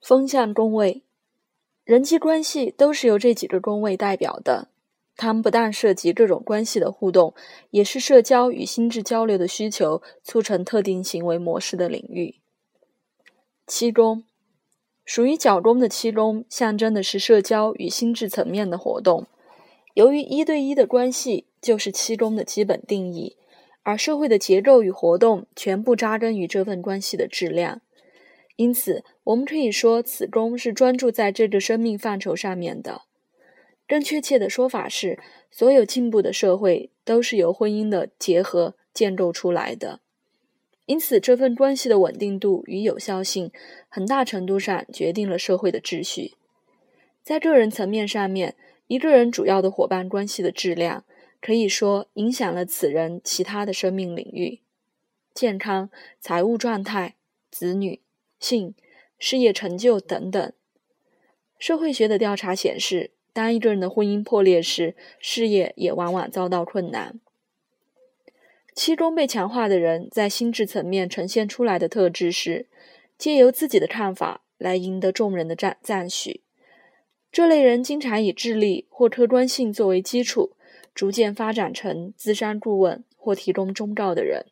风向宫位，人际关系都是由这几个宫位代表的。它们不但涉及各种关系的互动，也是社交与心智交流的需求促成特定行为模式的领域。七宫，属于角宫的七宫，象征的是社交与心智层面的活动。由于一对一的关系就是七宫的基本定义，而社会的结构与活动全部扎根于这份关系的质量。因此，我们可以说，此宫是专注在这个生命范畴上面的。更确切的说法是，所有进步的社会都是由婚姻的结合建构出来的。因此，这份关系的稳定度与有效性，很大程度上决定了社会的秩序。在个人层面上面，一个人主要的伙伴关系的质量，可以说影响了此人其他的生命领域、健康、财务状态、子女。性、事业成就等等。社会学的调查显示，当一个人的婚姻破裂时，事业也往往遭到困难。七中被强化的人，在心智层面呈现出来的特质是，借由自己的看法来赢得众人的赞赞许。这类人经常以智力或客观性作为基础，逐渐发展成资商顾问或提供忠告的人。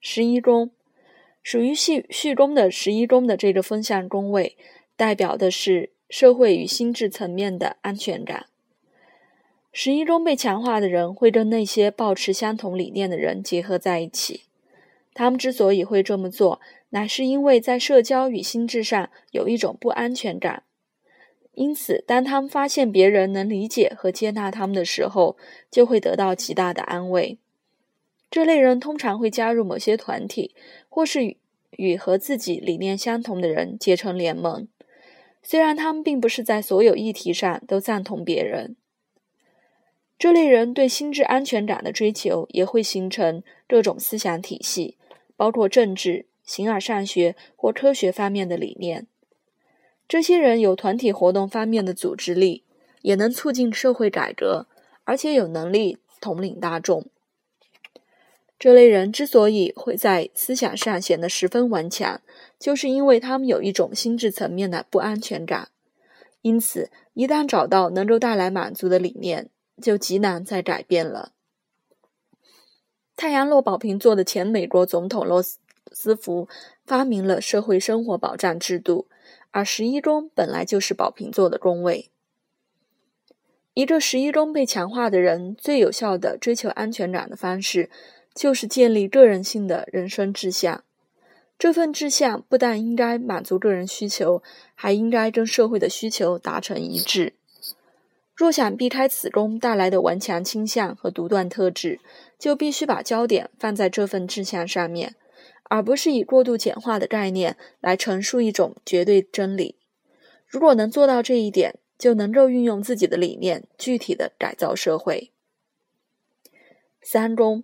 十一宫。属于序序宫的十一宫的这个风向宫位，代表的是社会与心智层面的安全感。十一宫被强化的人会跟那些抱持相同理念的人结合在一起。他们之所以会这么做，乃是因为在社交与心智上有一种不安全感。因此，当他们发现别人能理解和接纳他们的时候，就会得到极大的安慰。这类人通常会加入某些团体，或是与和自己理念相同的人结成联盟。虽然他们并不是在所有议题上都赞同别人，这类人对心智安全感的追求也会形成各种思想体系，包括政治、形而上学或科学方面的理念。这些人有团体活动方面的组织力，也能促进社会改革，而且有能力统领大众。这类人之所以会在思想上显得十分顽强，就是因为他们有一种心智层面的不安全感。因此，一旦找到能够带来满足的理念，就极难再改变了。太阳落宝瓶座的前美国总统罗斯福发明了社会生活保障制度，而十一宫本来就是宝瓶座的宫位。一个十一宫被强化的人，最有效的追求安全感的方式。就是建立个人性的人生志向，这份志向不但应该满足个人需求，还应该跟社会的需求达成一致。若想避开此宫带来的顽强倾向和独断特质，就必须把焦点放在这份志向上面，而不是以过度简化的概念来陈述一种绝对真理。如果能做到这一点，就能够运用自己的理念，具体的改造社会。三宫。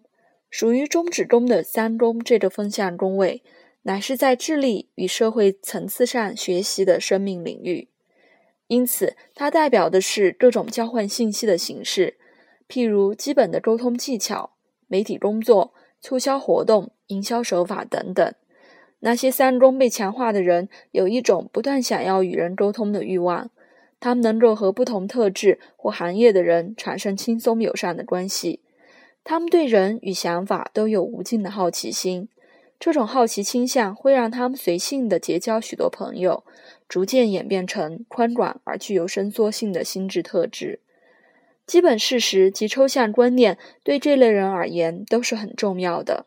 属于中指宫的三宫这个风向宫位，乃是在智力与社会层次上学习的生命领域，因此它代表的是各种交换信息的形式，譬如基本的沟通技巧、媒体工作、促销活动、营销手法等等。那些三宫被强化的人，有一种不断想要与人沟通的欲望，他们能够和不同特质或行业的人产生轻松友善的关系。他们对人与想法都有无尽的好奇心，这种好奇倾向会让他们随性的结交许多朋友，逐渐演变成宽广而具有伸缩性的心智特质。基本事实及抽象观念对这类人而言都是很重要的，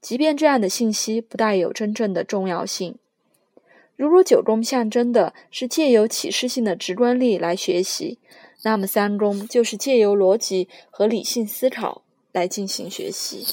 即便这样的信息不带有真正的重要性。如果九宫象征的是借由启示性的直观力来学习，那么三宫就是借由逻辑和理性思考。来进行学习。